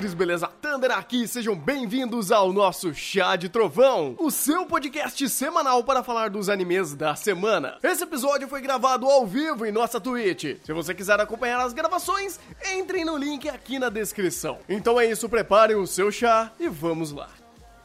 Mestres, beleza? Thunder aqui, sejam bem-vindos ao nosso Chá de Trovão, o seu podcast semanal para falar dos animes da semana. Esse episódio foi gravado ao vivo em nossa Twitch. Se você quiser acompanhar as gravações, entrem no link aqui na descrição. Então é isso, preparem o seu chá e vamos lá.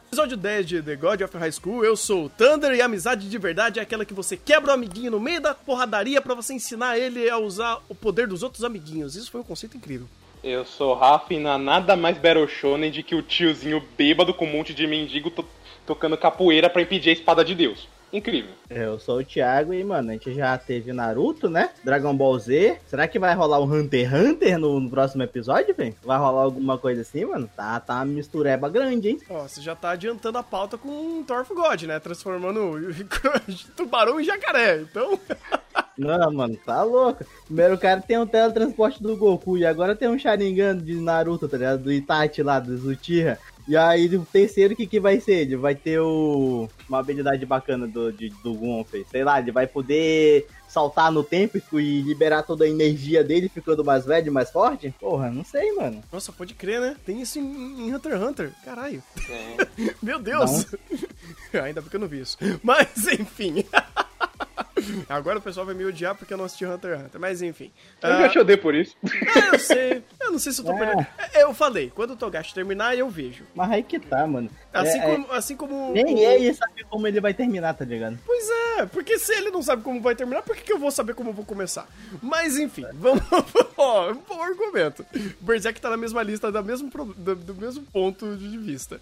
Episódio 10 de The God of High School, eu sou o Thunder e a amizade de verdade é aquela que você quebra o amiguinho no meio da porradaria para você ensinar ele a usar o poder dos outros amiguinhos. Isso foi um conceito incrível. Eu sou Rafa e não há nada mais Battle Shonen de que o tiozinho bêbado com um monte de mendigo to tocando capoeira para impedir a espada de Deus. Incrível. Eu sou o Thiago e, mano, a gente já teve Naruto, né? Dragon Ball Z. Será que vai rolar um Hunter x Hunter no, no próximo episódio, velho? Vai rolar alguma coisa assim, mano? Tá, tá uma mistureba grande, hein? Ó, você já tá adiantando a pauta com Thor God, né? Transformando tubarão em jacaré. Então. Não, mano, tá louco. Primeiro o cara tem um teletransporte do Goku e agora tem um Sharingan de Naruto, tá ligado? Do Itachi lá, do Uchiha. E aí o terceiro, que que vai ser? Ele vai ter o... uma habilidade bacana do, de, do Gonfei. Sei lá, ele vai poder saltar no tempo e liberar toda a energia dele, ficando mais velho, mais forte? Porra, não sei, mano. Nossa, pode crer, né? Tem isso em, em Hunter x Hunter. Caralho. É. Meu Deus. Ainda bem que eu não vi isso. Mas, enfim. Agora o pessoal vai me odiar porque eu não assisti Hunter x Hunter, mas enfim. Eu uh... já te odeio por isso. É, eu sei. Eu não sei se eu tô é. perdendo. É, eu falei, quando o Togashi terminar, eu vejo. Mas aí que tá, mano. Assim, é, como, assim como. Nem ele sabe como ele vai terminar, tá ligado? Pois é, porque se ele não sabe como vai terminar, por que, que eu vou saber como eu vou começar? Mas enfim, vamos. Ó, um bom argumento. Berserk tá na mesma lista, da mesmo, do, do mesmo ponto de vista.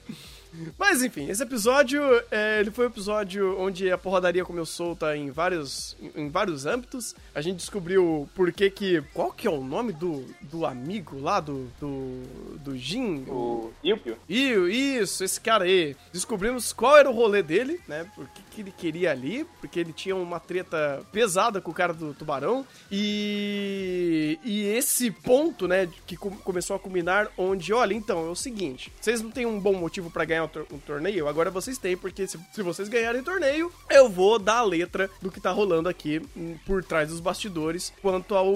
Mas enfim, esse episódio, é, ele foi um episódio onde a porradaria começou solta em vários, em, vários âmbitos. A gente descobriu por que que... Qual que é o nome do, do amigo lá, do, do, do Jin? O Yupio. Isso, esse cara aí. Descobrimos qual era o rolê dele, né? Por que, que ele queria ali, porque ele tinha uma treta pesada com o cara do tubarão. E, e esse ponto, né, que começou a culminar onde, olha, então, é o seguinte, vocês não têm um bom motivo para ganhar um, torneio, agora vocês têm, porque se, se vocês ganharem torneio, eu vou dar a letra do que tá rolando aqui hum, por trás dos bastidores quanto ao,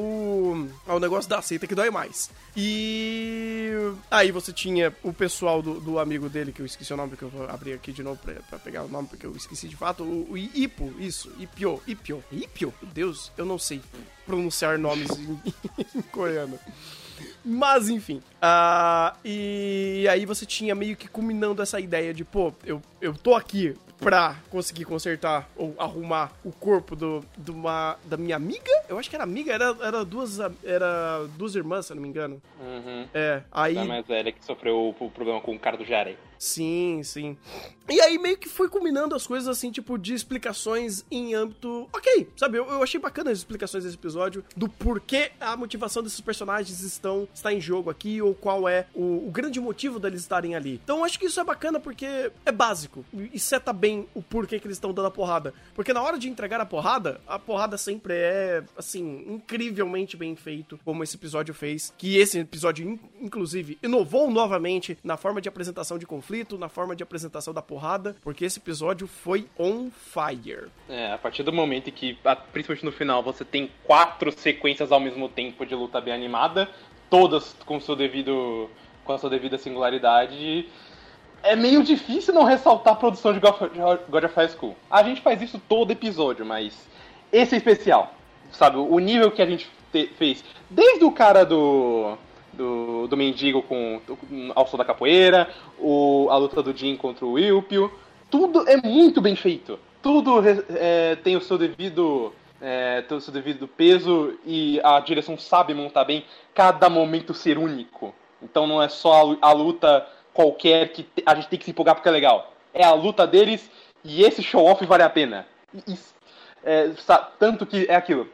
ao negócio da seita que dói mais. E aí você tinha o pessoal do, do amigo dele, que eu esqueci o nome, que eu vou abrir aqui de novo pra, pra pegar o nome, porque eu esqueci de fato, o, o Ipo, isso, Ipio, Ipio, Ipio, meu Deus, eu não sei pronunciar nomes em, em coreano. Mas enfim. Uh, e aí você tinha meio que culminando essa ideia de, pô, eu, eu tô aqui pra conseguir consertar ou arrumar o corpo do, do uma, da minha amiga. Eu acho que era amiga, era, era, duas, era duas irmãs, se eu não me engano. Uhum. É, aí. A mais velha que sofreu o, o problema com o cara do Jarei. Sim, sim. E aí meio que foi combinando as coisas assim, tipo, de explicações em âmbito. Ok, sabe? Eu, eu achei bacana as explicações desse episódio, do porquê a motivação desses personagens estão, está em jogo aqui, ou qual é o, o grande motivo deles estarem ali. Então acho que isso é bacana porque é básico. E seta bem o porquê que eles estão dando a porrada. Porque na hora de entregar a porrada, a porrada sempre é, assim, incrivelmente bem feito, como esse episódio fez. Que esse episódio, inclusive, inovou novamente na forma de apresentação de conflito conflito, na forma de apresentação da porrada, porque esse episódio foi on fire. É, a partir do momento que, principalmente no final, você tem quatro sequências ao mesmo tempo de luta bem animada, todas com seu devido com a sua devida singularidade, é meio difícil não ressaltar a produção de God of High School. A gente faz isso todo episódio, mas esse é especial. Sabe, o nível que a gente fez. Desde o cara do do, do mendigo com, ao som da capoeira, o, a luta do Jin contra o Wilpio. Tudo é muito bem feito. Tudo é, tem o seu devido é, tem o seu devido peso e a direção sabe montar bem cada momento ser único. Então não é só a, a luta qualquer que a gente tem que se empolgar porque é legal. É a luta deles e esse show-off vale a pena. E, é, tanto que é aquilo.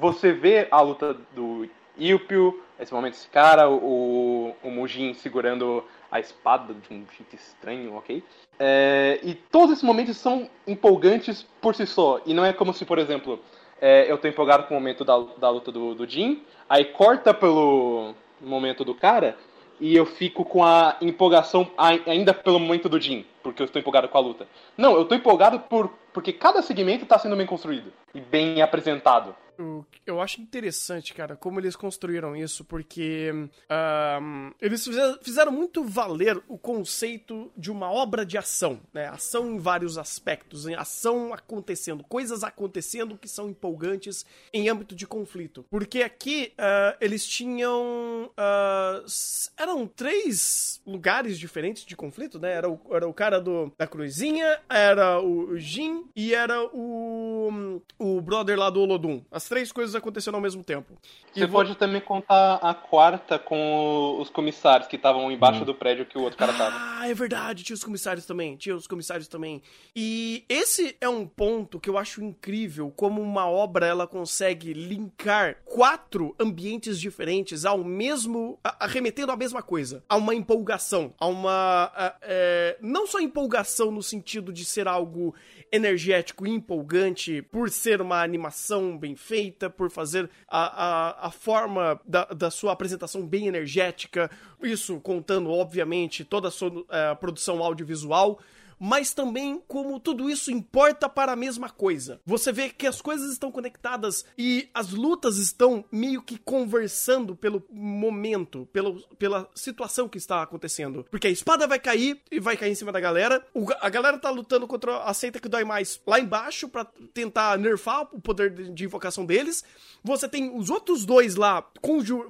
Você vê a luta do Ilpio, esse momento esse cara, o, o Mujin segurando a espada de um jeito estranho, ok? É, e todos esses momentos são empolgantes por si só. E não é como se, por exemplo, é, eu tô empolgado com o momento da, da luta do, do Jin, aí corta pelo momento do cara, e eu fico com a empolgação ainda pelo momento do Jin, porque eu estou empolgado com a luta. Não, eu estou empolgado por, porque cada segmento está sendo bem construído e bem apresentado. Eu, acho interessante, cara, como eles construíram isso, porque um, eles fizeram, muito valer o conceito de uma obra de ação, né? Ação em vários aspectos, em ação acontecendo, coisas acontecendo que são empolgantes em âmbito de conflito. Porque aqui uh, eles tinham. Uh, eram três lugares diferentes de conflito, né? Era o, era o cara do, da cruzinha, era o Jin e era o, o brother lá do Olodum. Três coisas aconteceram ao mesmo tempo. Você pode também contar a quarta com os comissários que estavam embaixo hum. do prédio que o outro cara tava. Ah, é verdade, tinha os comissários também, tinha os comissários também. E esse é um ponto que eu acho incrível, como uma obra ela consegue linkar quatro ambientes diferentes ao mesmo, arremetendo a mesma coisa, a uma empolgação, a uma, a, é, não só empolgação no sentido de ser algo energético e empolgante por ser uma animação bem feita, por fazer a, a, a forma da, da sua apresentação bem energética, isso contando, obviamente, toda a sua a produção audiovisual, mas também como tudo isso importa para a mesma coisa. Você vê que as coisas estão conectadas e as lutas estão meio que conversando pelo momento, pelo, pela situação que está acontecendo. Porque a espada vai cair e vai cair em cima da galera. O, a galera tá lutando contra a seita que dói mais lá embaixo para tentar nerfar o poder de, de, invocação deles. Você tem os outros dois lá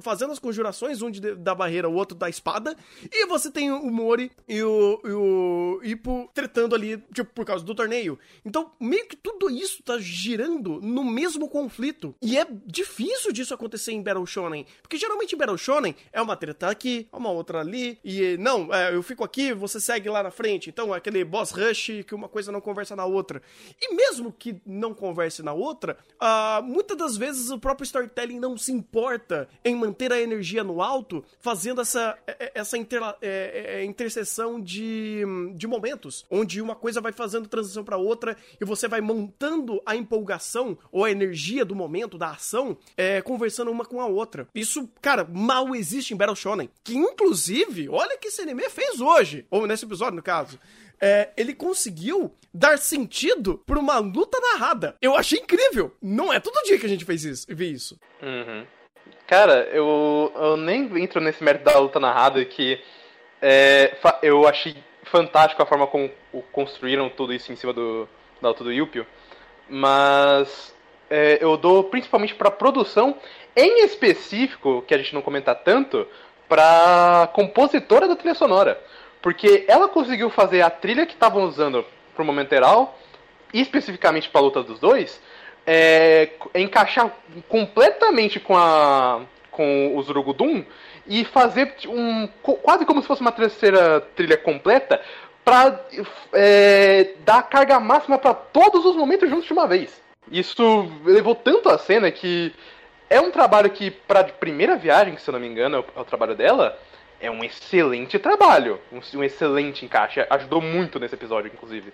fazendo as conjurações, um de, da barreira, o outro da espada. E você tem o Mori e o, e o Ipo tretando ali, tipo, por causa do torneio. Então, meio que tudo isso tá girando no mesmo conflito. E é difícil disso acontecer em Battle Shonen. Porque geralmente em Battle Shonen é uma treta aqui, uma outra ali, e não, é, eu fico aqui, você segue lá na frente. Então, é aquele boss rush que uma coisa não conversa na outra. E mesmo que não converse na outra, uh, muitas das vezes o próprio storytelling não se importa em manter a energia no alto, fazendo essa, é, é, essa inter, é, é, interseção de, de momentos onde uma coisa vai fazendo transição para outra e você vai montando a empolgação ou a energia do momento, da ação, é, conversando uma com a outra. Isso, cara, mal existe em Battle Shonen. Que inclusive, olha que esse anime fez hoje, ou nesse episódio, no caso. É, ele conseguiu dar sentido pra uma luta narrada. Eu achei incrível. Não é todo dia que a gente fez isso, vê isso. Uhum. Cara, eu, eu nem entro nesse mérito da luta narrada que é, eu achei fantástico a forma como construíram tudo isso em cima do, da alta do Yupio. Mas é, eu dou principalmente para produção, em específico, que a gente não comenta tanto, para compositora da trilha sonora. Porque ela conseguiu fazer a trilha que estavam usando pro Momenteral, especificamente para a luta dos dois, é, encaixar completamente com a com o Zurugudum e fazer um quase como se fosse uma terceira trilha completa para é, dar carga máxima para todos os momentos juntos de uma vez. Isso levou tanto a cena que é um trabalho que para primeira viagem, se eu não me engano, é o, é trabalho dela, é um excelente trabalho, um excelente encaixe, ajudou muito nesse episódio, inclusive.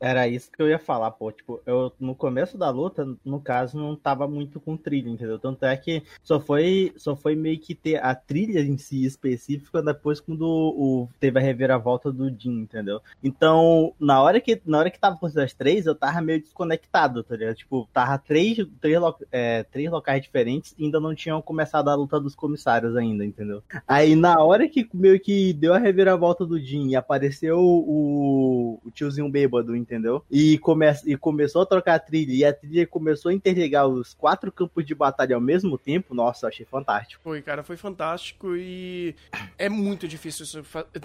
Era isso que eu ia falar, pô. Tipo, eu no começo da luta, no caso, não tava muito com trilha, entendeu? Tanto é que só foi, só foi meio que ter a trilha em si específica depois quando o, teve a reviravolta do Jin, entendeu? Então, na hora que, na hora que tava com as três, eu tava meio desconectado, tá ligado? Tipo, tava três, três, é, três locais diferentes e ainda não tinham começado a luta dos comissários ainda, entendeu? Aí na hora que meio que deu a reviravolta do Jin e apareceu o, o tiozinho bêbado, entendeu? E, come e começou a trocar a trilha, e a trilha começou a interligar os quatro campos de batalha ao mesmo tempo, nossa, achei fantástico. Foi, cara, foi fantástico e é muito difícil isso.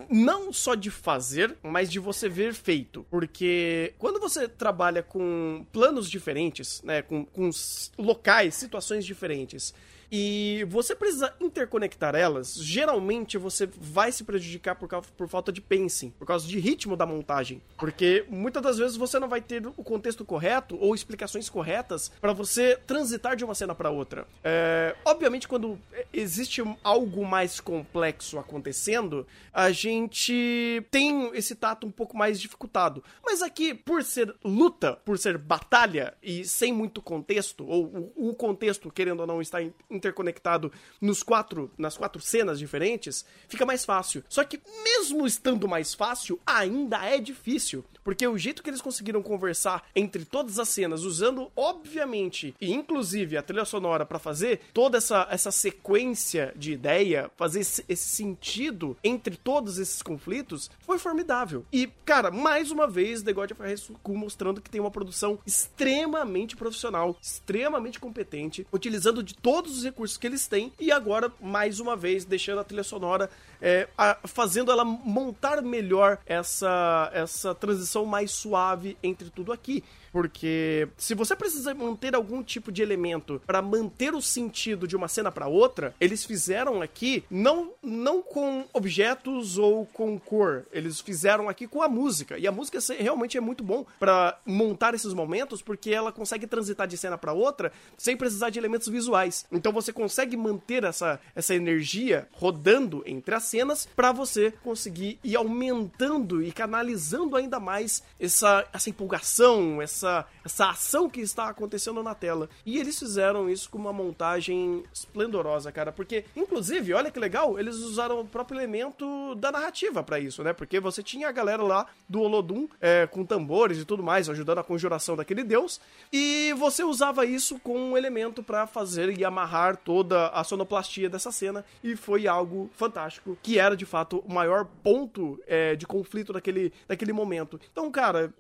Não só de fazer, mas de você ver feito. Porque quando você trabalha com planos diferentes, né, com, com locais, situações diferentes, e você precisa interconectar elas. Geralmente você vai se prejudicar por, causa, por falta de pacing, por causa de ritmo da montagem. Porque muitas das vezes você não vai ter o contexto correto ou explicações corretas para você transitar de uma cena para outra. É, obviamente, quando existe algo mais complexo acontecendo, a gente tem esse tato um pouco mais dificultado. Mas aqui, por ser luta, por ser batalha e sem muito contexto, ou o, contexto, querendo ou não, está em interconectado nos quatro, nas quatro cenas diferentes, fica mais fácil. Só que mesmo estando mais fácil, ainda é difícil. Porque o jeito que eles conseguiram conversar entre todas as cenas, usando, obviamente, e inclusive a trilha sonora para fazer toda essa, essa sequência de ideia, fazer esse, esse sentido entre todos esses conflitos, foi formidável. E, cara, mais uma vez, The God of High mostrando que tem uma produção extremamente profissional, extremamente competente, utilizando de todos os recursos que eles têm e agora, mais uma vez, deixando a trilha sonora é, a, fazendo ela montar melhor essa, essa transição mais suave entre tudo aqui. Porque se você precisa manter algum tipo de elemento para manter o sentido de uma cena para outra, eles fizeram aqui não, não com objetos ou com cor, eles fizeram aqui com a música. E a música realmente é muito bom para montar esses momentos, porque ela consegue transitar de cena para outra sem precisar de elementos visuais. Então você consegue manter essa, essa energia rodando entre as cenas para você conseguir ir aumentando e canalizando ainda mais essa, essa empolgação, essa essa, essa ação que está acontecendo na tela. E eles fizeram isso com uma montagem esplendorosa, cara. Porque, inclusive, olha que legal, eles usaram o próprio elemento da narrativa para isso, né? Porque você tinha a galera lá do Olodum é, com tambores e tudo mais, ajudando a conjuração daquele deus. E você usava isso com um elemento para fazer e amarrar toda a sonoplastia dessa cena. E foi algo fantástico, que era de fato o maior ponto é, de conflito daquele, daquele momento. Então, cara,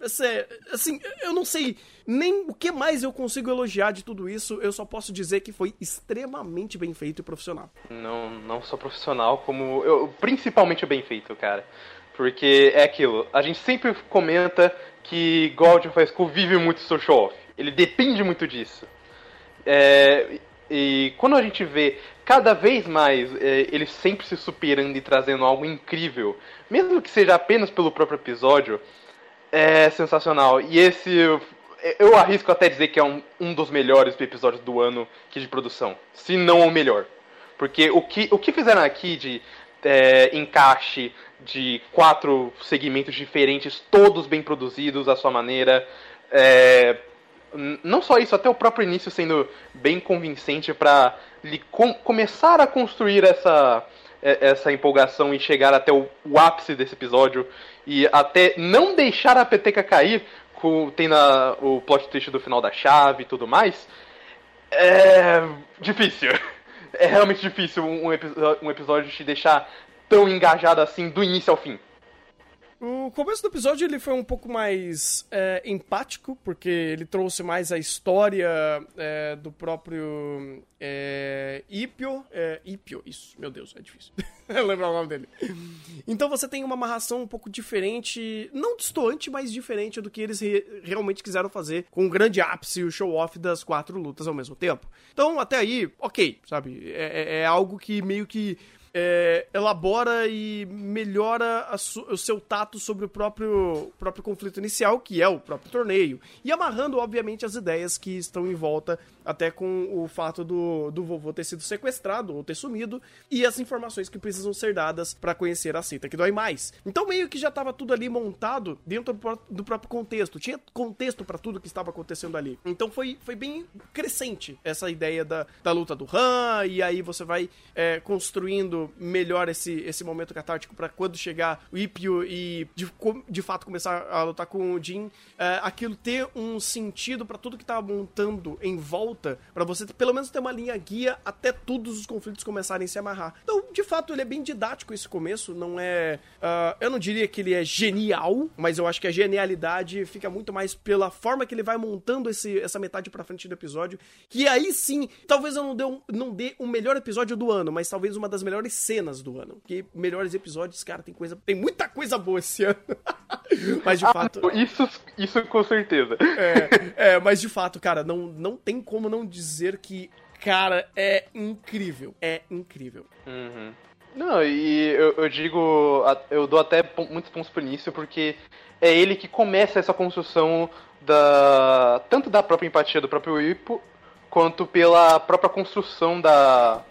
assim, eu não sei nem o que mais eu consigo elogiar de tudo isso. Eu só posso dizer que foi extremamente bem feito e profissional. Não, não só profissional, como eu, principalmente bem feito, cara. Porque é aquilo, a gente sempre comenta que God of School vive muito do show off. Ele depende muito disso. É, e quando a gente vê cada vez mais é, ele sempre se superando e trazendo algo incrível, mesmo que seja apenas pelo próprio episódio, é sensacional. E esse. Eu arrisco até dizer que é um, um dos melhores episódios do ano que de produção. Se não o melhor. Porque o que, o que fizeram aqui de é, encaixe de quatro segmentos diferentes, todos bem produzidos à sua maneira. É, não só isso, até o próprio início sendo bem convincente para com, começar a construir essa, é, essa empolgação e chegar até o, o ápice desse episódio e até não deixar a peteca cair, com, tem na, o plot twist do final da chave e tudo mais, é difícil. É realmente difícil um, um episódio te deixar tão engajado assim do início ao fim. O começo do episódio ele foi um pouco mais é, empático, porque ele trouxe mais a história é, do próprio é, Ipio. É, Ipio, isso, meu Deus, é difícil lembrar o nome dele. Então você tem uma amarração um pouco diferente, não distoante, mas diferente do que eles re realmente quiseram fazer com o grande ápice e o show-off das quatro lutas ao mesmo tempo. Então, até aí, ok, sabe? é, é, é algo que meio que é, elabora e melhora o seu tato sobre o próprio, próprio conflito inicial, que é o próprio torneio. E amarrando, obviamente, as ideias que estão em volta, até com o fato do, do vovô ter sido sequestrado ou ter sumido, e as informações que precisam ser dadas para conhecer a seita que dói mais. Então, meio que já estava tudo ali montado dentro do próprio contexto. Tinha contexto para tudo que estava acontecendo ali. Então, foi, foi bem crescente essa ideia da, da luta do Han, e aí você vai é, construindo melhor esse, esse momento catártico para quando chegar o Ipio e de, de fato começar a lutar com o Jin, é, aquilo ter um sentido para tudo que tava montando em volta, para você pelo menos ter uma linha guia até todos os conflitos começarem a se amarrar. Então, de fato, ele é bem didático esse começo, não é. Uh, eu não diria que ele é genial, mas eu acho que a genialidade fica muito mais pela forma que ele vai montando esse, essa metade pra frente do episódio. Que aí sim, talvez eu não dê, um, não dê o melhor episódio do ano, mas talvez uma das melhores cenas do ano. Porque melhores episódios, cara, tem coisa. Tem muita coisa boa esse ano. mas de ah, fato. Isso, isso com certeza. É, é, mas de fato, cara, não, não tem como não dizer que, cara, é incrível. É incrível. Uhum. Não, e eu, eu, digo, eu dou até muitos pontos pro início, porque é ele que começa essa construção da tanto da própria empatia do próprio Ipo, quanto pela própria construção da,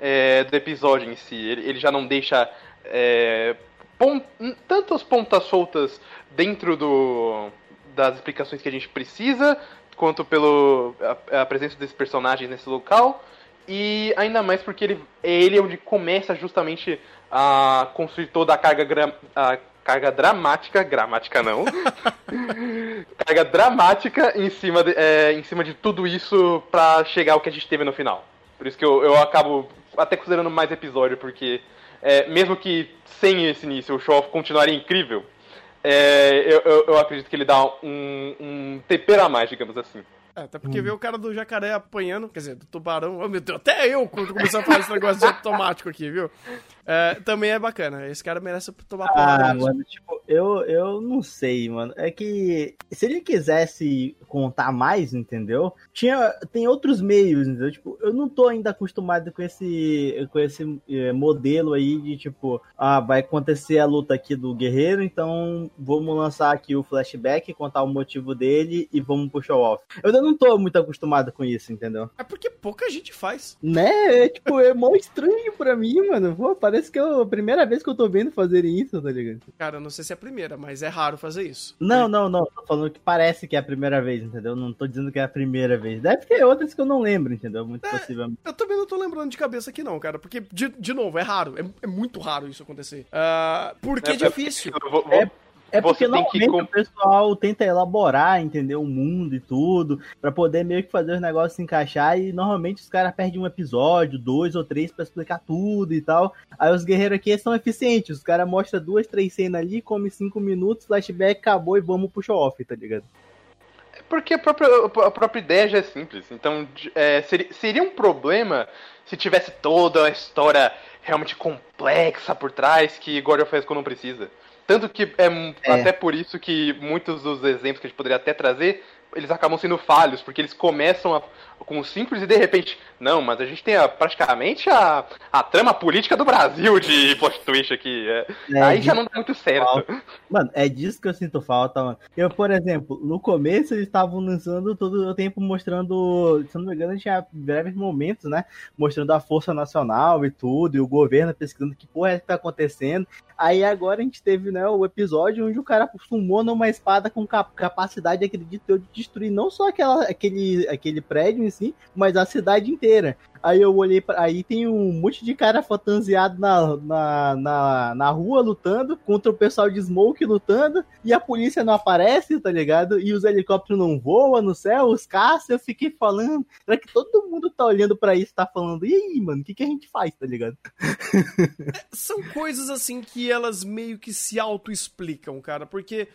é, do episódio em si. Ele, ele já não deixa é, pont, tantas pontas soltas dentro do, das explicações que a gente precisa, quanto pelo a, presença desse personagem nesse local. E ainda mais porque ele é ele onde começa justamente a construir toda a carga, a carga dramática, gramática não, carga dramática em cima, de, é, em cima de tudo isso pra chegar ao que a gente teve no final. Por isso que eu, eu acabo até considerando mais episódio, porque é, mesmo que sem esse início o show continuaria incrível, é, eu, eu, eu, acredito que ele dá um, um tempero a mais, digamos assim. É, até porque hum. ver o cara do jacaré apanhando, quer dizer, do tubarão, oh meu Deus, até eu quando começar a falar esse negócio de automático aqui, viu? É, também é bacana, esse cara merece tomar. Ah, mano, tipo, eu, eu não sei, mano. É que se ele quisesse contar mais, entendeu? Tinha, tem outros meios, entendeu? Tipo, eu não tô ainda acostumado com esse, com esse é, modelo aí de tipo, ah, vai acontecer a luta aqui do guerreiro, então vamos lançar aqui o flashback, contar o motivo dele e vamos pro show off. Eu ainda não tô muito acostumado com isso, entendeu? É porque pouca gente faz. Né? É, tipo, é mó estranho pra mim, mano. Pô, parece que é a primeira vez que eu tô vendo fazerem isso, tá ligado? Cara, eu não sei se é a primeira, mas é raro fazer isso. Não, não, não. Tô falando que parece que é a primeira vez, entendeu? Não tô dizendo que é a primeira vez. Deve ter outras que eu não lembro, entendeu? Muito é, possivelmente. Eu também não tô lembrando de cabeça aqui, não, cara. Porque, de, de novo, é raro. É, é muito raro isso acontecer. Uh, porque é, é difícil. Vou, vou... É é porque normalmente que... o pessoal tenta elaborar, entendeu? O mundo e tudo, para poder meio que fazer os negócios se encaixar. E normalmente os caras perdem um episódio, dois ou três para explicar tudo e tal. Aí os guerreiros aqui são eficientes. Os caras mostram duas, três cenas ali, come cinco minutos, flashback, acabou e vamos pro show off, tá ligado? É porque a própria, a própria ideia já é simples. Então é, seria, seria um problema se tivesse toda a história realmente complexa por trás que God of War não precisa. Tanto que é, é, até por isso que muitos dos exemplos que a gente poderia até trazer, eles acabam sendo falhos, porque eles começam a, com o simples e de repente, não, mas a gente tem a, praticamente a, a trama política do Brasil de plot twist aqui. É, é, aí já não dá muito certo. Falta. Mano, é disso que eu sinto falta, mano. Eu, por exemplo, no começo eles estavam lançando todo o tempo mostrando, se não me engano, tinha breves momentos, né? Mostrando a Força Nacional e tudo, e o governo pesquisando que porra é que tá acontecendo. Aí agora a gente teve, né, o episódio onde o cara sumou numa espada com capacidade, acredito eu, de destruir não só aquela, aquele, aquele prédio em si, mas a cidade inteira. Aí eu olhei para aí tem um monte de cara fantasiado na, na, na, na, rua lutando contra o pessoal de Smoke lutando e a polícia não aparece, tá ligado? E os helicópteros não voam no céu, os caças, eu fiquei falando, será que todo mundo tá olhando para isso, tá falando, e aí, mano, o que, que a gente faz, tá ligado? É, são coisas assim que elas meio que se auto-explicam, cara, porque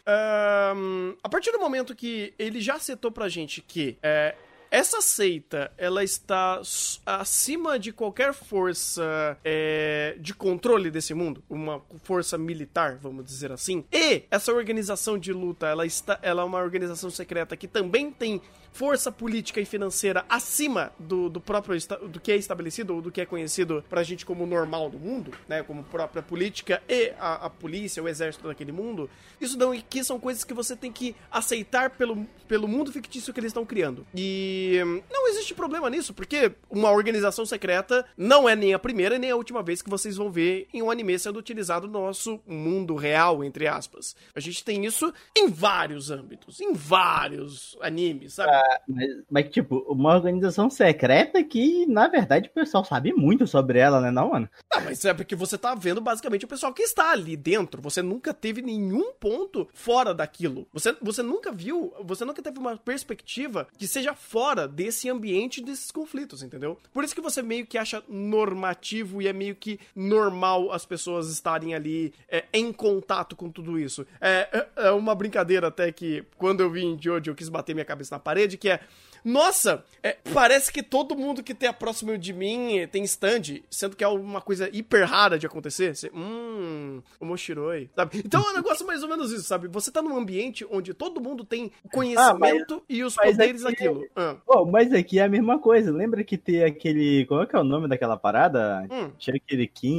um, a partir do momento que ele já setou pra gente que é, essa seita, ela está acima de qualquer força é, de controle desse mundo, uma força militar, vamos dizer assim. E essa organização de luta, ela está, ela é uma organização secreta que também tem força política e financeira acima do, do próprio do que é estabelecido ou do que é conhecido pra gente como normal do mundo, né, como própria política e a, a polícia, o exército daquele mundo, isso não que são coisas que você tem que aceitar pelo, pelo mundo fictício que eles estão criando. E hum, não existe problema nisso, porque uma organização secreta não é nem a primeira nem a última vez que vocês vão ver em um anime sendo utilizado no nosso mundo real, entre aspas. A gente tem isso em vários âmbitos, em vários animes, sabe? Mas, mas, tipo, uma organização secreta que, na verdade, o pessoal sabe muito sobre ela, né, não, mano? Ah, mas é porque você tá vendo basicamente o pessoal que está ali dentro. Você nunca teve nenhum ponto fora daquilo. Você, você nunca viu, você nunca teve uma perspectiva que seja fora desse ambiente desses conflitos, entendeu? Por isso que você meio que acha normativo e é meio que normal as pessoas estarem ali é, em contato com tudo isso. É, é, é uma brincadeira até que quando eu vim de hoje eu quis bater minha cabeça na parede, que é nossa, é, parece que todo mundo que tem a próximo de mim tem stand, sendo que é uma coisa hiper rara de acontecer. Você, hum, o Moshiroi, sabe? Então é um negócio mais ou menos isso, sabe? Você tá num ambiente onde todo mundo tem conhecimento ah, mas, e os poderes aqui, daquilo. Ah. Oh, mas aqui é a mesma coisa. Lembra que tem aquele. Qual é que é o nome daquela parada? Hum.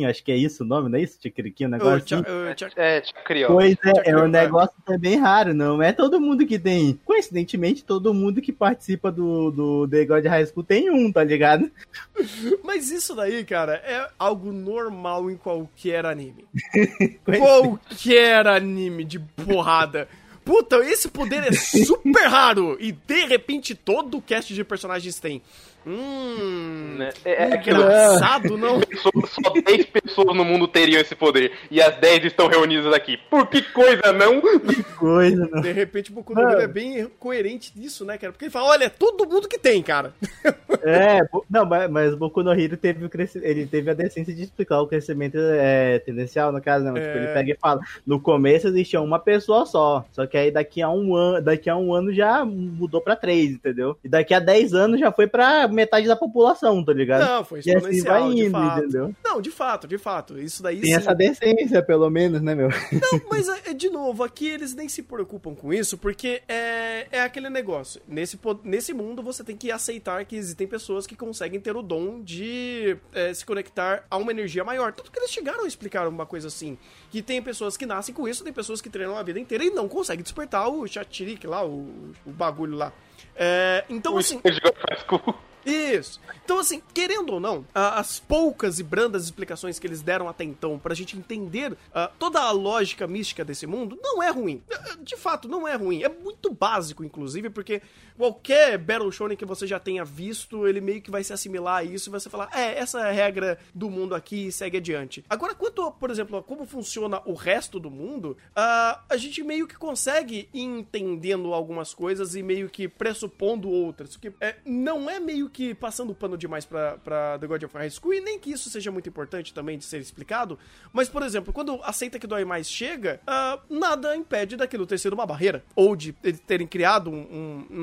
acho que é isso o nome, não é isso? Chakiriquim, um negócio oh, assim? É, Chakrió. Pois é, é um negócio também raro, não é todo mundo que tem. Coincidentemente, todo mundo que participa do, do The God High School tem um, tá ligado? Mas isso daí, cara, é algo normal em qualquer anime. qualquer anime de porrada. Puta, esse poder é super raro! E de repente todo o cast de personagens tem. Hum. Né? É, é aquilo. Engraçado, não? Só, só 10 pessoas no mundo teriam esse poder. E as 10 estão reunidas aqui. Por que coisa, não? Que coisa, não. De repente o Boku no Hero é bem coerente nisso, né, cara? Porque ele fala, olha, é todo mundo que tem, cara. É, não, mas, mas o Boku no Hero teve ele teve a decência de explicar o crescimento é, tendencial, no caso, não. Tipo, É. ele pega e fala, no começo existia uma pessoa só, só que aí daqui a um ano, daqui a um ano já mudou pra três, entendeu? E daqui a 10 anos já foi pra metade da população, tá ligado? Não, foi e assim vai exponencial, de indo, fato. entendeu? Não, de fato, de fato. Isso daí Tem sim. essa decência, pelo menos, né, meu? Não, mas é, de novo, aqui eles nem se preocupam com isso, porque é, é aquele negócio. Nesse, nesse mundo você tem que aceitar que existem pessoas que conseguem ter o dom de é, se conectar a uma energia maior. Tanto que eles chegaram a explicar uma coisa assim: que tem pessoas que nascem com isso, tem pessoas que treinam a vida inteira e não conseguem despertar o chatirique lá, o, o bagulho lá. É, então, O assim. Isso. Então, assim, querendo ou não, as poucas e brandas explicações que eles deram até então pra gente entender ah, toda a lógica mística desse mundo não é ruim. Ah, De fato, não é ruim. É muito básico, inclusive, porque qualquer Battle Shonen que você já tenha visto, ele meio que vai se assimilar a isso e você falar, é, essa é a regra do mundo aqui e segue adiante. Agora, quanto, por exemplo, a como funciona o resto do mundo, ah, a gente meio que consegue ir entendendo algumas coisas e meio que pressupondo outras. O que é, não é meio que passando pano demais pra, pra The God of High School, e nem que isso seja muito importante também de ser explicado, mas, por exemplo, quando a Seita que Dói Mais chega, ah, nada impede daquilo ter sido uma barreira, ou de eles terem criado um, um-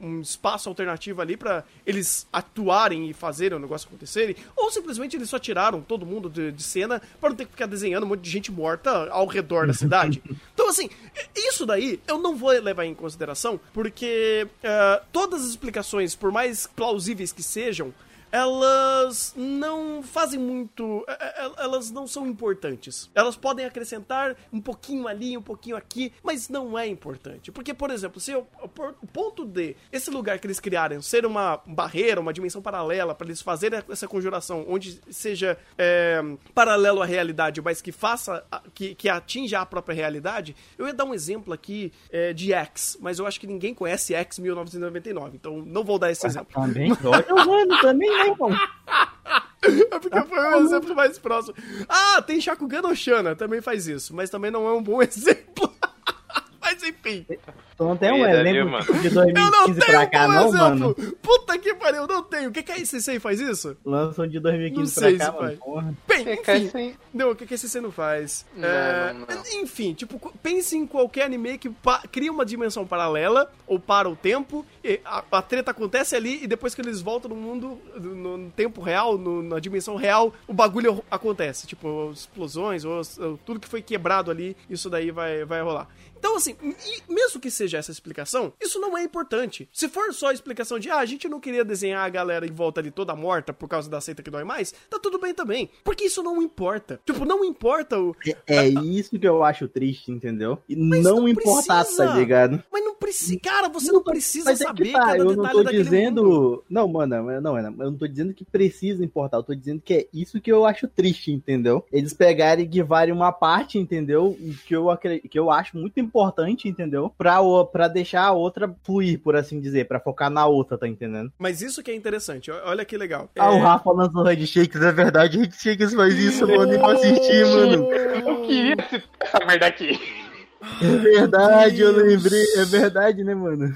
um- um espaço alternativo ali pra eles atuarem e fazerem o negócio acontecerem, ou simplesmente eles só tiraram todo mundo de, de cena pra não ter que ficar desenhando um monte de gente morta ao redor da cidade. Então, assim, isso daí eu não vou levar em consideração, porque ah, todas as explicações, por mais plausíveis que sejam, elas não fazem muito. é, é, Elas não são importantes. Elas podem acrescentar um pouquinho ali, um pouquinho aqui, mas não é importante. Porque, por exemplo, se eu, o ponto de esse lugar que eles criarem ser uma barreira, uma dimensão paralela, para eles fazerem essa conjuração onde seja é, paralelo à realidade, mas que faça. Que, que atinja a própria realidade, eu ia dar um exemplo aqui é, de X, mas eu acho que ninguém conhece X 1999, então não vou dar esse exemplo. Também, o mano, também, É porque foi o exemplo mais próximo. Ah, tem Shakugan Oshana, também faz isso, mas também não é um bom exemplo. Mas enfim. Tu não tem um Cuida, exemplo viu, mano? de Eu não 2015 tenho pra cá, não, exemplo. mano? Puta que pariu, não tenho. O que que é esse aí faz isso? Lançam de Não 2015 sei pra cá, mano. Porra. Bem, É, enfim. aí- Não, o que que esse não faz? Não, É, não, não. Enfim, tipo, pense em qualquer anime que pa- cria uma dimensão paralela ou para o tempo, e a, a treta acontece ali e depois que eles voltam no mundo, no, no tempo real, no- na dimensão real, o bagulho acontece. Tipo, explosões, ou, ou tudo que foi quebrado ali, isso daí vai, vai rolar. Então, assim, mesmo que seja essa explicação, isso não é importante. Se for só a explicação de, ah, a gente não queria desenhar a galera em volta ali toda morta por causa da seita que dói mais, tá tudo bem também. Porque isso não importa. Tipo, não importa o. É isso que eu acho triste, entendeu? E Mas não, não importar, precisa. tá ligado? Mas não precisa. Cara, você não, precisa Mas é saber que tá, cada eu não tô dizendo. mundo. Não, mano, não, Ana, eu não tô dizendo que precisa importar, eu tô dizendo que é isso que eu acho triste, entendeu? Eles pegarem e guivarem uma parte, entendeu? Que eu, que eu acho muito importante, entendeu? Pra, o- pra deixar a outra fluir, por assim dizer, pra focar na outra, tá entendendo? Mas isso que é interessante. Olha que legal. Ah, o É- Rafa lançou Red Shakes, é verdade, Red Shakes faz isso, mano, e não assisti, mano. Eu queria essa merda aqui. É verdade, eu lembrei, é verdade, né, mano?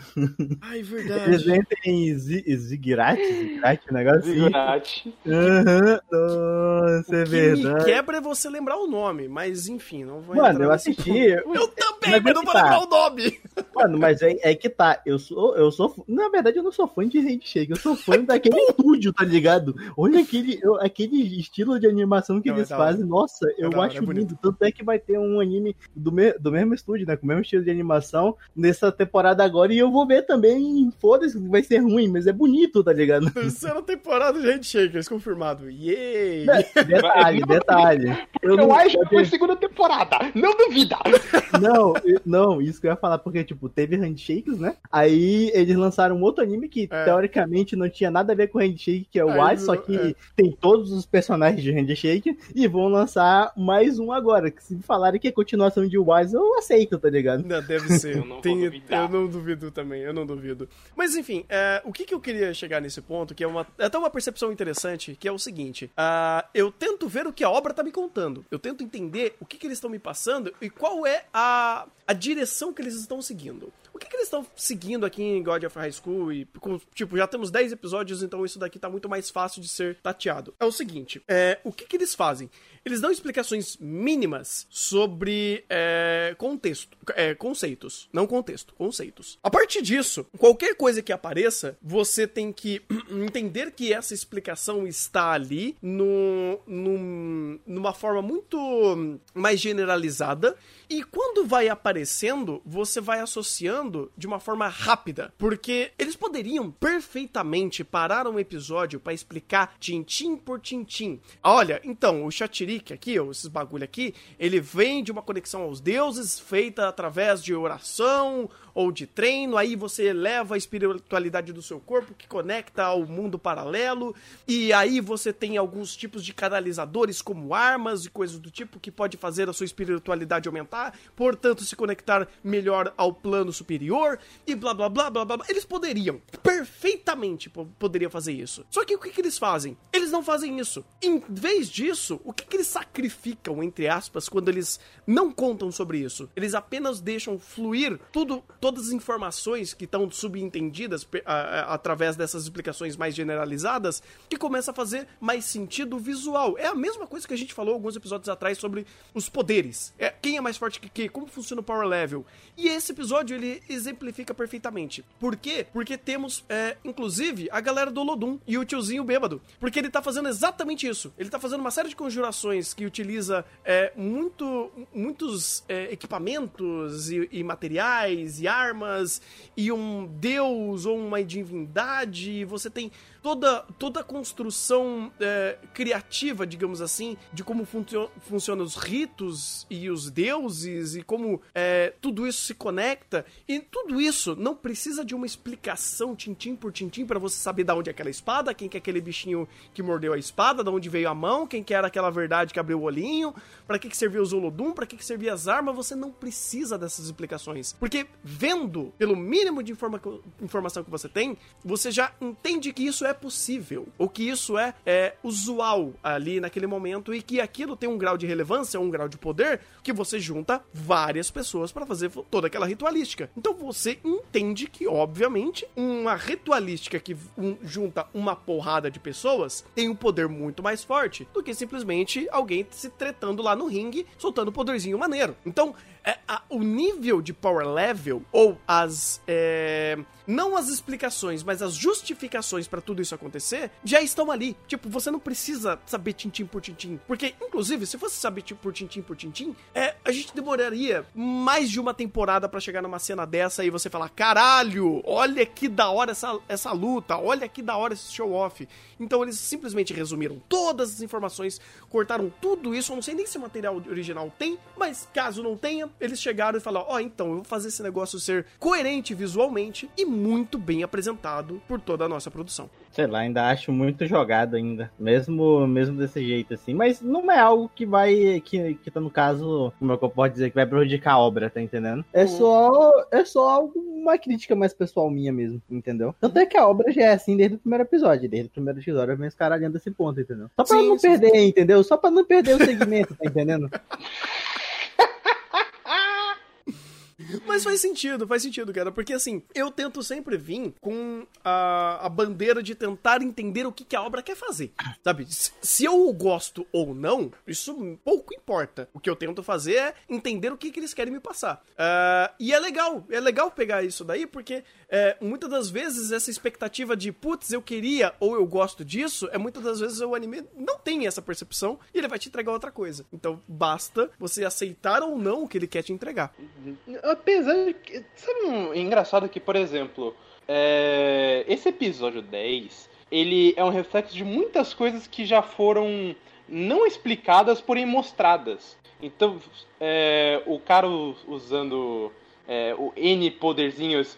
Ai, Eles verdade. entram em Zi- Ziggurat, Ziggurat, um negócio assim. Ziggurat. Aham, nossa, é o que me verdade. quebra é você lembrar o nome, mas enfim, não vou Mano, entrar eu assisti. ponto. Eu também, Mas mas, é não que vou tá. lembrar o nome. Mano, mas é, é que tá. Eu sou, eu sou. Na verdade, eu não sou fã de Handshake. Eu sou fã daquele estúdio, tá ligado? Olha aquele, eu- aquele estilo de animação que Não, é eles hora. fazem. Nossa, eu acho é bonito. lindo. Tanto é que vai ter um anime do, me- do mesmo estúdio, né? Com o mesmo estilo de animação nessa temporada agora. E eu vou ver também. Foda-se, vai ser ruim, mas é bonito, tá ligado? Terceira temporada de Handshakers, confirmado. Yay! detalhe, detalhe. Eu, não, acho eu que foi segunda temporada. Não duvida. Não, eu- não, isso que eu ia falar, porque, tipo, teve Handshakes, né? Aí eles lançaram um outro anime que, É. teoricamente, não tinha nada a ver com Handshake, que é o Aí, Wise, só que é. tem todos os personagens de Handshake, e vão lançar mais um agora, que se falarem que é continuação de Wise, eu aceito, tá ligado? Não, deve ser. Eu não Tem- eu não duvido também, eu não duvido. Mas enfim, é, o que, que eu queria chegar nesse ponto, que é, uma, é até uma percepção interessante, que é o seguinte: ah, eu tento ver o que a obra tá me contando. Eu tento entender o que, que eles estão me passando e qual é a, a direção que eles estão seguindo. O que, que estão seguindo aqui em God of High School? E, tipo, já temos 10 episódios, então isso daqui tá muito mais fácil de ser tateado. É o seguinte: é, o que, que eles fazem? Eles dão explicações mínimas sobre é, contexto, é, conceitos. Não contexto, conceitos. A partir disso, qualquer coisa que apareça, você tem que entender que essa explicação está ali no, num- numa forma muito mais generalizada. E quando vai aparecendo, você vai associando de uma forma rápida. Porque eles poderiam perfeitamente parar um episódio para explicar tintim por tintim. Olha, então, o Chatiric aqui, ou esses bagulho aqui, ele vem de uma conexão aos deuses feita através de oração ou de treino. Aí você eleva a espiritualidade do seu corpo que conecta ao mundo paralelo. E aí você tem alguns tipos de canalizadores, como armas e coisas do tipo, que pode fazer a sua espiritualidade aumentar, portanto, se conectar melhor ao plano superior e blá blá blá blá blá. Eles poderiam, perfeitamente po- poderiam fazer isso. Só que o que, que eles fazem? Eles não fazem isso. Em vez disso, o que, que eles sacrificam, entre aspas, quando eles não contam sobre isso? Eles apenas deixam fluir tudo, todas as informações que estão subentendidas a- a- através dessas explicações mais generalizadas, que começa a fazer mais sentido visual. É a mesma coisa que a gente falou alguns episódios atrás sobre os poderes. É, quem é mais forte que quem? Como funciona o power level? E esse episódio ele exemplifica perfeitamente. Por quê? Porque temos, é, inclusive, a galera do Olodum e o tiozinho bêbado. Porque ele tá fazendo exatamente isso. Ele tá fazendo uma série de conjurações que utiliza é, muito, muitos é, equipamentos e, e materiais e armas e um deus ou uma divindade. Você tem toda, toda a construção é, criativa, digamos assim, de como funcio funcionam os ritos e os deuses e como é, tudo isso se conecta. E tudo isso não precisa de uma explicação tintim por tintim para você saber de onde é aquela espada, quem que é aquele bichinho que mordeu a espada, de onde veio a mão, quem que era aquela verdade que abriu o olhinho, para que que servia o Zolodum, para que que servia as armas, você não precisa dessas explicações. Porque vendo, pelo mínimo de informa informação que você tem, você já entende que isso é possível, ou que isso é, é usual ali naquele momento e que aquilo tem um grau de relevância, um grau de poder que você junta várias pessoas para fazer toda aquela ritualística. Então você entende que, obviamente, uma ritualística que um- junta uma porrada de pessoas tem um poder muito mais forte do que simplesmente alguém se tretando lá no ringue, soltando um poderzinho maneiro. Então, é, a- o nível de power level, ou as. é, não as explicações, mas as justificações pra tudo isso acontecer, já estão ali. Tipo, você não precisa saber tintim por tintim. Porque, inclusive, se fosse saber tipo, por tintim por tintim, é, a gente demoraria mais de uma temporada pra chegar numa cena dessa e você falar: caralho, olha que da hora essa, essa luta, olha que da hora esse show-off. Então eles simplesmente resumiram todas as informações, cortaram tudo isso. Eu não sei nem se o material original tem, mas caso não tenha, eles chegaram e falaram: Ó, então eu vou fazer esse negócio ser coerente visualmente e muito bem apresentado por toda a nossa produção. Sei lá, ainda acho muito jogado ainda. Mesmo, mesmo desse jeito, assim. Mas não é algo que vai. Que, que tá no caso, como é que eu posso dizer, que vai prejudicar a obra, tá entendendo? É só. É só algo, uma crítica mais pessoal minha mesmo, entendeu? Tanto é que a obra já é assim desde o primeiro episódio. Desde o primeiro episódio eu venho escaralhando desse ponto, entendeu? Só pra Sim, não sim, perder, entendeu? Só pra não perder o segmento, tá entendendo? Mas faz sentido, faz sentido, cara. Porque assim, eu tento sempre vir com a, a bandeira de tentar entender o que, que a obra quer fazer. Sabe? Se, eu gosto ou não, isso pouco importa. O que eu tento fazer é entender o que, que eles querem me passar. Ah, e é legal, é legal pegar isso daí, porque é, muitas das vezes essa expectativa de putz, eu queria ou eu gosto disso, é muitas das vezes o anime não tem essa percepção e ele vai te entregar outra coisa. Então basta você aceitar ou não o que ele quer te entregar. Apesar de que. Sabe um engraçado que, por exemplo, é, esse episódio 10 ele é um reflexo de muitas coisas que já foram não explicadas, porém mostradas. Então, é, o cara usando é, o N poderzinhos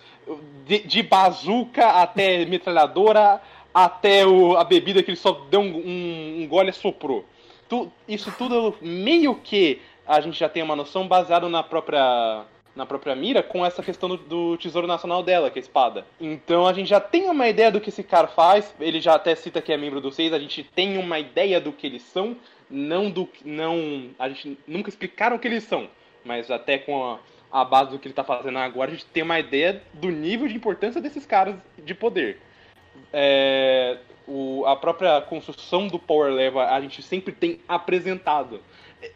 de, de bazuca até metralhadora, até o- a bebida que ele só deu um, um, gole e soprou. Tu- isso tudo meio que a gente já tem uma noção baseada na própria na própria mira com essa questão do, do, Tesouro Nacional dela, que é a espada. Então a gente já tem uma ideia do que esse cara faz, ele já até cita que é membro do Seis, a gente tem uma ideia do que eles são, não do não a gente nunca explicaram o que eles são, mas até com a, a base do que ele está fazendo agora, a gente tem uma ideia do nível de importância desses caras de poder. É, o, a própria construção do Power Level a gente sempre tem apresentado.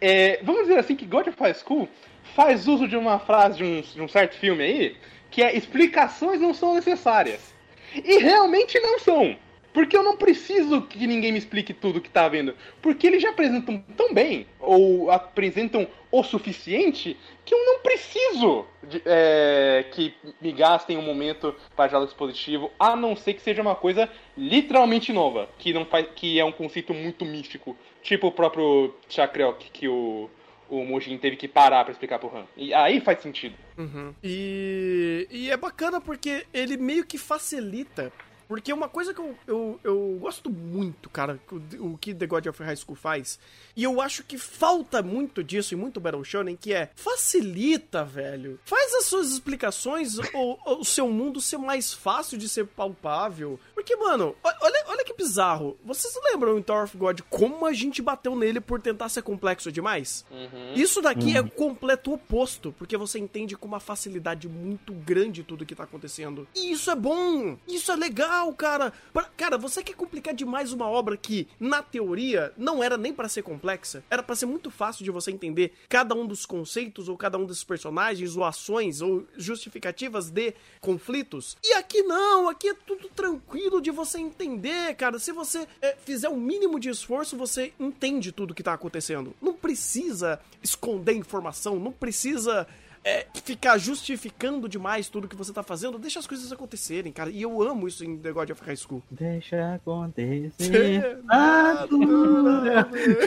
É, vamos dizer assim que God of High School faz uso de uma frase de um, de um certo filme aí, que é explicações não são necessárias. E realmente não são. Porque eu não preciso que ninguém me explique tudo que tá vendo. Porque eles já apresentam tão bem, ou apresentam o suficiente, que eu não preciso de, é, que me gastem um momento para diálogo expositivo, a não ser que seja uma coisa literalmente nova, que, não faz, que é um conceito muito místico. Tipo o próprio Chakreok que o o Mujin teve que parar para explicar pro Han. E aí faz sentido. Uhum. E, e é bacana porque ele meio que facilita porque uma coisa que eu, eu, eu gosto muito, cara, o, o que The God of High School faz, e eu acho que falta muito disso e muito Battle Shonen, que é facilita, velho. Faz as suas explicações, o, o seu mundo ser mais fácil de ser palpável. Porque, mano, olha, olha que bizarro. Vocês lembram em Tower of God como a gente bateu nele por tentar ser complexo demais? Uhum. Isso daqui uhum. é o completo oposto, porque você entende com uma facilidade muito grande tudo que tá acontecendo. E isso é bom! Isso é legal! Legal, cara. Pra, cara, você quer complicar demais uma obra que, na teoria, não era nem para ser complexa. Era para ser muito fácil de você entender cada um dos conceitos, ou cada um desses personagens, ou ações, ou justificativas de conflitos. E aqui não, aqui é tudo tranquilo de você entender, cara. Se você é, fizer o um mínimo de esforço, você entende tudo que tá acontecendo. Não precisa esconder informação, não precisa é, ficar justificando demais tudo que você tá fazendo, deixa as coisas acontecerem, cara. E eu amo isso em The God of High School. Deixa acontecer. ah,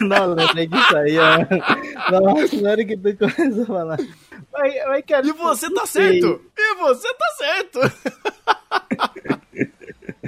Não, lembrei disso aí, ó. Nossa, na hora que tu começou a falar. Vai, vai, cara, e você tá certo! E você tá certo!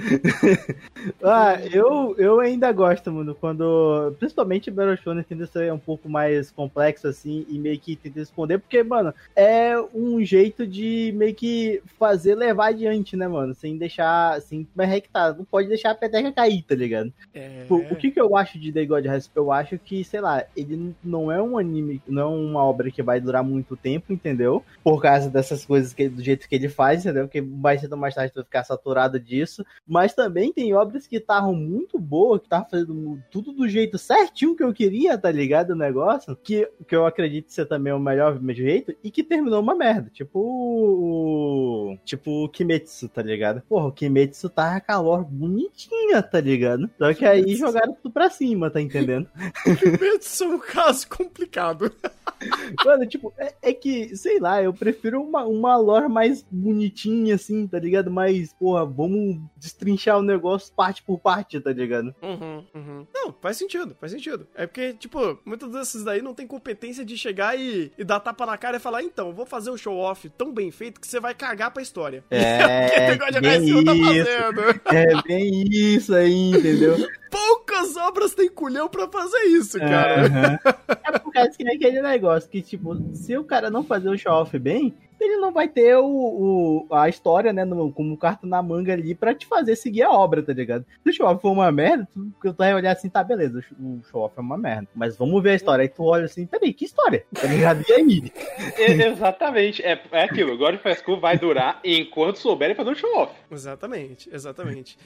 ah, eu, eu ainda gosto, mano, quando. Principalmente Battle Shonen tende a ser um pouco mais complexo, assim, e meio que tenta responder, porque, mano, é um jeito de meio que fazer levar adiante, né, mano? Sem deixar, que tá, não pode deixar a peteca cair, tá ligado? É... O, o que que eu acho de The God Rest? Eu acho que, sei lá, ele não é um anime, não é uma obra que vai durar muito tempo, entendeu? Por causa dessas coisas, que, do jeito que ele faz, entendeu? Que vai ser mais tarde tu vai ficar saturado disso, mas também tem obras que estavam muito boas, que estavam fazendo tudo do jeito certinho que eu queria, tá ligado? O negócio, que, que eu acredito ser também o melhor jeito, e que terminou uma merda. Tipo o. Tipo o Kimetsu, tá ligado? Porra, o Kimetsu tava calor bonitinha, tá ligado? Só que aí jogaram tudo pra cima, tá entendendo? Kimetsu é um caso complicado. Mano, tipo, é, é, que, sei lá, eu prefiro uma, uma lore mais bonitinha, assim, tá ligado? Mais, porra, vamos destrinchar o negócio parte por parte, tá ligado? Uhum, uhum. Não, faz sentido, faz sentido. É porque, tipo, muitos desses daí não tem competência de chegar e, e dar tapa na cara e falar, então, vou fazer um show-off tão bem feito que você vai cagar pra história. É, é bem isso. Tá fazendo. É bem isso aí, entendeu? poucas obras têm culhão pra fazer isso, cara. Uhum. É por causa que é aquele negócio que, tipo, se o cara não fazer o show-off bem, ele não vai ter o, o a história, né, no, como carta na manga ali pra te fazer seguir a obra, tá ligado? Se o show-off for uma merda, tu, tu vai olhar assim, tá, beleza, o show-off é uma merda. Mas vamos ver a história. Aí tu olha assim, peraí, que história? Tá ligado? E aí? exatamente. É, é aquilo, o God of School vai durar enquanto souberem fazer o show-off. Exatamente, exatamente.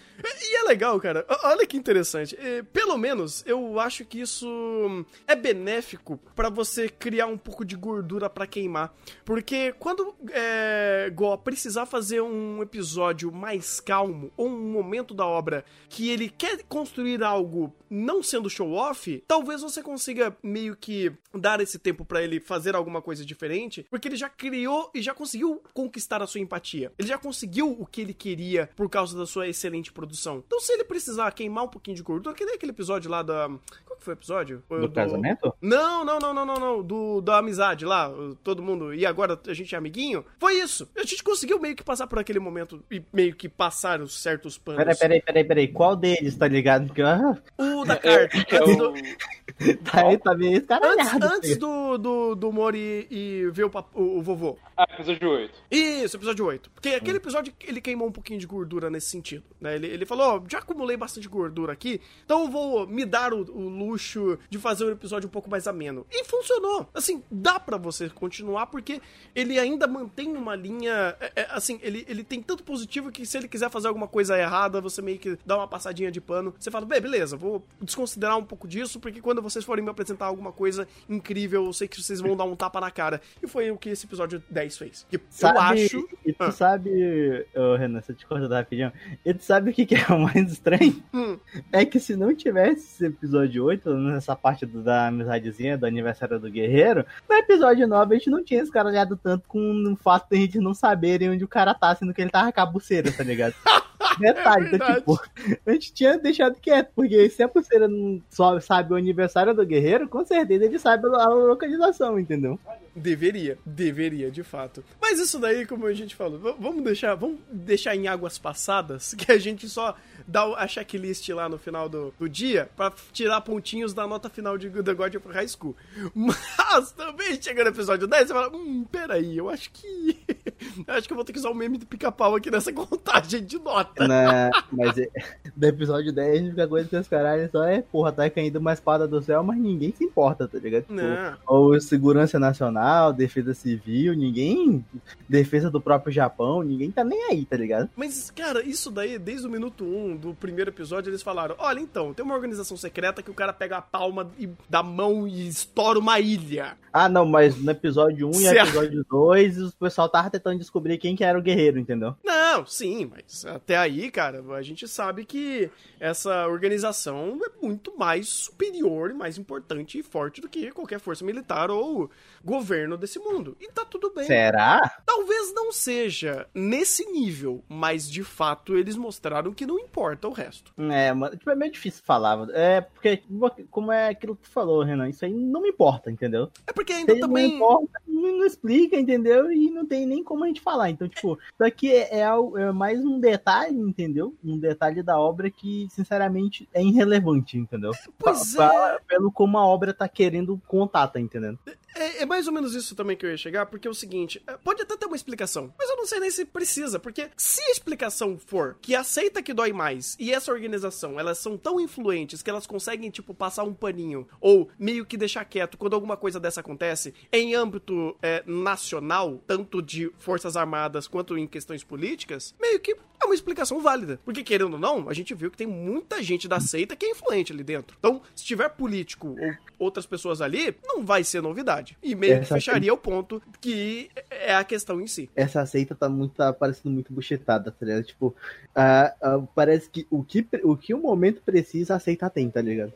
E é legal, cara. Olha que interessante. Pelo menos, eu acho que isso é benéfico para você criar um pouco de gordura para queimar. Porque quando quando é, Go precisar fazer um episódio mais calmo, ou um momento da obra que ele quer construir algo não sendo show-off, talvez você consiga meio que dar esse tempo para ele fazer alguma coisa diferente, porque ele já criou e já conseguiu conquistar a sua empatia. Ele já conseguiu o que ele queria por causa da sua excelente produção. Então, se ele precisar queimar um pouquinho de gordura, que nem aquele episódio lá da. Qual que foi o episódio? do, do, casamento? Não, não, não, não, não, não. Do, da amizade lá. Todo mundo. E agora a gente é amiguinho? Foi isso. A gente conseguiu meio que passar por aquele momento e meio que passar os certos panos. Peraí, peraí, peraí, peraí. Qual deles, tá ligado? Porque, ah... O da carta. É, é, o... Tá aí, tá meio Antes, escaralhado. antes do, do, do Mori e ver o, pap- o, o vovô. Ah, episódio 8. Isso, episódio 8. Porque aquele episódio ele queimou um pouquinho de gordura nesse sentido. Né? Ele, ele falou: ó, já acumulei bastante gordura aqui, então eu vou me dar o, o luxo de fazer um episódio um pouco mais ameno. E funcionou. Assim, dá pra você continuar, porque ele ainda mantém uma linha. é, é, assim, ele, ele tem tanto positivo que se ele quiser fazer alguma coisa errada, você meio que dá uma passadinha de pano. Você fala, bem, beleza, vou desconsiderar um pouco disso, porque quando vocês forem me apresentar alguma coisa incrível, eu sei que vocês vão dar um tapa na cara. E foi o que esse episódio 10 fez. E Sabe, eu acho. E tu Ah. sabe, ô, Renan, se eu te cortar rapidinho, e tu sabe o que, que é o mais estranho? Hum. É que se não tivesse esse episódio 8, nessa parte do- da amizadezinha, do aniversário do guerreiro, no episódio 9 a gente não tinha escaralhado tanto com o fato de a gente não saberem onde o cara tá, sendo que ele tava com a pulseira, tá ligado? Detalhe, então, verdade. tipo, a gente tinha deixado quieto, porque se a pulseira não só sabe o aniversário do guerreiro, com certeza ele sabe a localização, entendeu? Deveria, deveria, de fato. Mas isso daí, como a gente falou, vamos deixar, vamos deixar em águas passadas, que a gente só dá a checklist lá no final do, do dia pra tirar pontinhos da nota final de The God of High School. Mas também chega no episódio 10 você fala, hum, peraí, eu acho que. eu acho que eu vou ter que usar o meme do pica-pau aqui nessa contagem de nota. Na, mas é, do episódio 10, a única coisa que os caralho só é, porra, tá caindo uma espada do céu, mas ninguém se importa, tá ligado? Tipo, Não. ou segurança nacional, defesa civil, ninguém. Defesa do próprio Japão, ninguém tá nem aí, tá ligado? Mas, cara, isso daí, desde o minuto 1 do primeiro episódio, eles falaram: olha, então, tem uma organização secreta que o cara pega a palma da mão e estoura uma ilha. Ah, não, mas no episódio 1 e Certo. episódio 2, o pessoal tava tentando descobrir quem que era o guerreiro, entendeu? Não, sim, mas até aí, cara, a gente sabe que essa organização é muito mais superior, e mais importante e forte do que qualquer força militar ou governo desse mundo. E tá tudo bem. Será? Talvez não seja nesse nível, mas de fato eles mostraram que não importa o resto. É, mano, tipo, é meio difícil falar. É, porque, como é aquilo que tu falou, Renan, isso aí não me importa, entendeu? É porque ainda não também. importa, não, não explica, entendeu? E não tem nem como a gente falar. Então, tipo, isso aqui é, é é mais um detalhe, entendeu? Um detalhe da obra que, sinceramente, é irrelevante, entendeu? Pois Pa- é. pa- Pelo como a obra tá querendo contar, tá entendendo? É, é mais ou menos isso também que eu ia chegar, porque é o seguinte, é, pode até ter uma explicação, mas eu não sei nem se precisa, porque se a explicação for que aceita que dói mais e essa organização, elas são tão influentes que elas conseguem, tipo, passar um paninho ou meio que deixar quieto quando alguma coisa dessa acontece, em âmbito é, nacional, tanto de forças armadas quanto em questões políticas, meio que é uma explicação válida. Porque, querendo ou não, a gente viu que tem muita gente da seita que é influente ali dentro. Então, se tiver político ou outras pessoas ali, não vai ser novidade. E meio que Essa fecharia o ponto que é a questão em si. Essa seita tá muito, tá parecendo muito buchetada, tá ligado? Tipo, ah, ah, parece que o, que o que o momento precisa, a seita tem, tá ligado?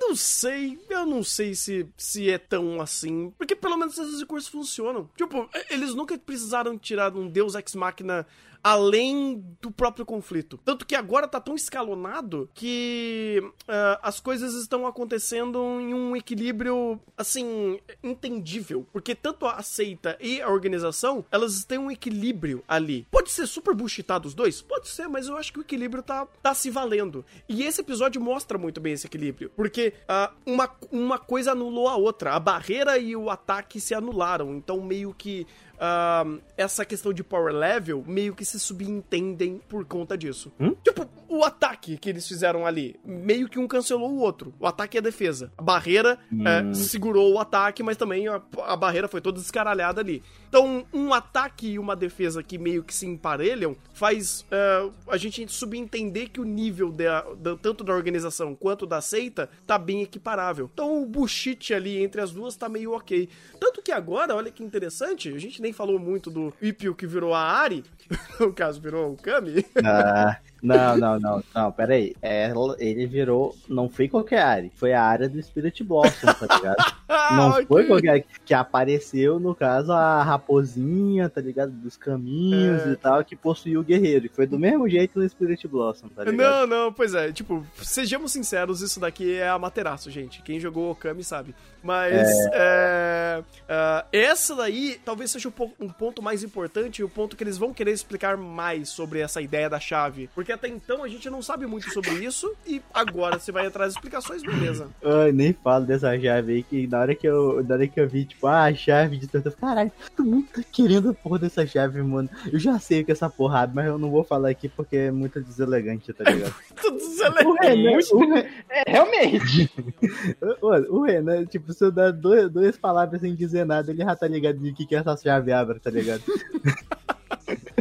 Não sei, eu não sei se, se é tão assim. Porque pelo menos esses recursos funcionam. Tipo, eles nunca precisaram tirar um Deus Ex Machina além do próprio conflito. Tanto que agora tá tão escalonado que ah, as coisas estão acontecendo em um equilíbrio, assim, entendível. Porque tanto a seita e a organização, elas têm um equilíbrio ali. Pode ser super bullshitado os dois? Pode ser, mas eu acho que o equilíbrio tá, tá se valendo. E esse episódio mostra muito bem esse equilíbrio. Porque ah, uma, uma coisa anulou a outra. A barreira e o ataque se anularam. Então, meio que ah, essa questão de power level meio que se subentendem por conta disso. Tipo, o ataque que eles fizeram ali, meio que um cancelou o outro. O ataque e a defesa. A barreira é, segurou o ataque, mas também a, a barreira foi toda descaralhada ali. Então, um ataque e uma defesa que meio que se emparelham faz é, a gente subentender que o nível da, da- tanto da organização quanto da seita tá bem equiparável. Então, o bullshit ali entre as duas tá meio ok. Tanto que agora, olha que interessante, a gente nem falou muito do Ipio que virou a Ari, no caso virou o Kami. Ah, não, não, não, não, pera aí. Ela- ele virou, não foi qualquer área, foi a área do Spirit Blossom, tá ligado? Não Ah, foi qualquer que apareceu, no caso, a raposinha, tá ligado? Dos caminhos É. e tal, que possuiu o guerreiro. E foi do mesmo jeito no Spirit Blossom, tá ligado? Não, não, pois é, tipo, sejamos sinceros, isso daqui é Amaterasu, gente. Quem jogou Okami sabe. Mas é, ah, essa daí talvez seja um, um ponto mais importante e o ponto que eles vão querer explicar mais sobre essa ideia da chave. Porque Porque até então a gente não sabe muito sobre isso e agora você vai atrás das explicações, beleza. Ai, nem falo dessa chave aí, que na hora que eu, na hora que eu vi, tipo, ah, a chave de tortura, caralho, todo mundo tá querendo a porra dessa chave, mano. Eu já sei que é essa porrada, mas eu não vou falar aqui porque é muito deselegante, tá ligado? Tudo deselegante. O Renan, Muito- o, Re- É, realmente. Mano, o Renan, tipo, se eu dar dois, duas palavras sem dizer nada, ele já tá ligado de que que essa chave abre, tá ligado?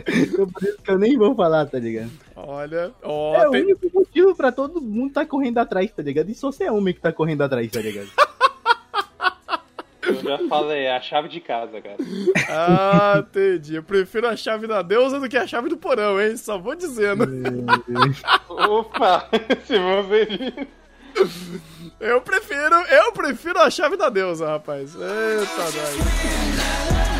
Então, por isso que eu nem vou falar, tá ligado? Olha, ó, é o tem- único motivo pra todo mundo tá correndo atrás, tá ligado? E só você é homem que tá correndo atrás, tá ligado? Eu já falei, é a chave de casa, cara. Ah, entendi. Eu prefiro a chave da deusa do que a chave do porão, hein? Só vou dizendo. Opa, se você Eu prefiro, eu prefiro a chave da deusa, rapaz. Eita, nós.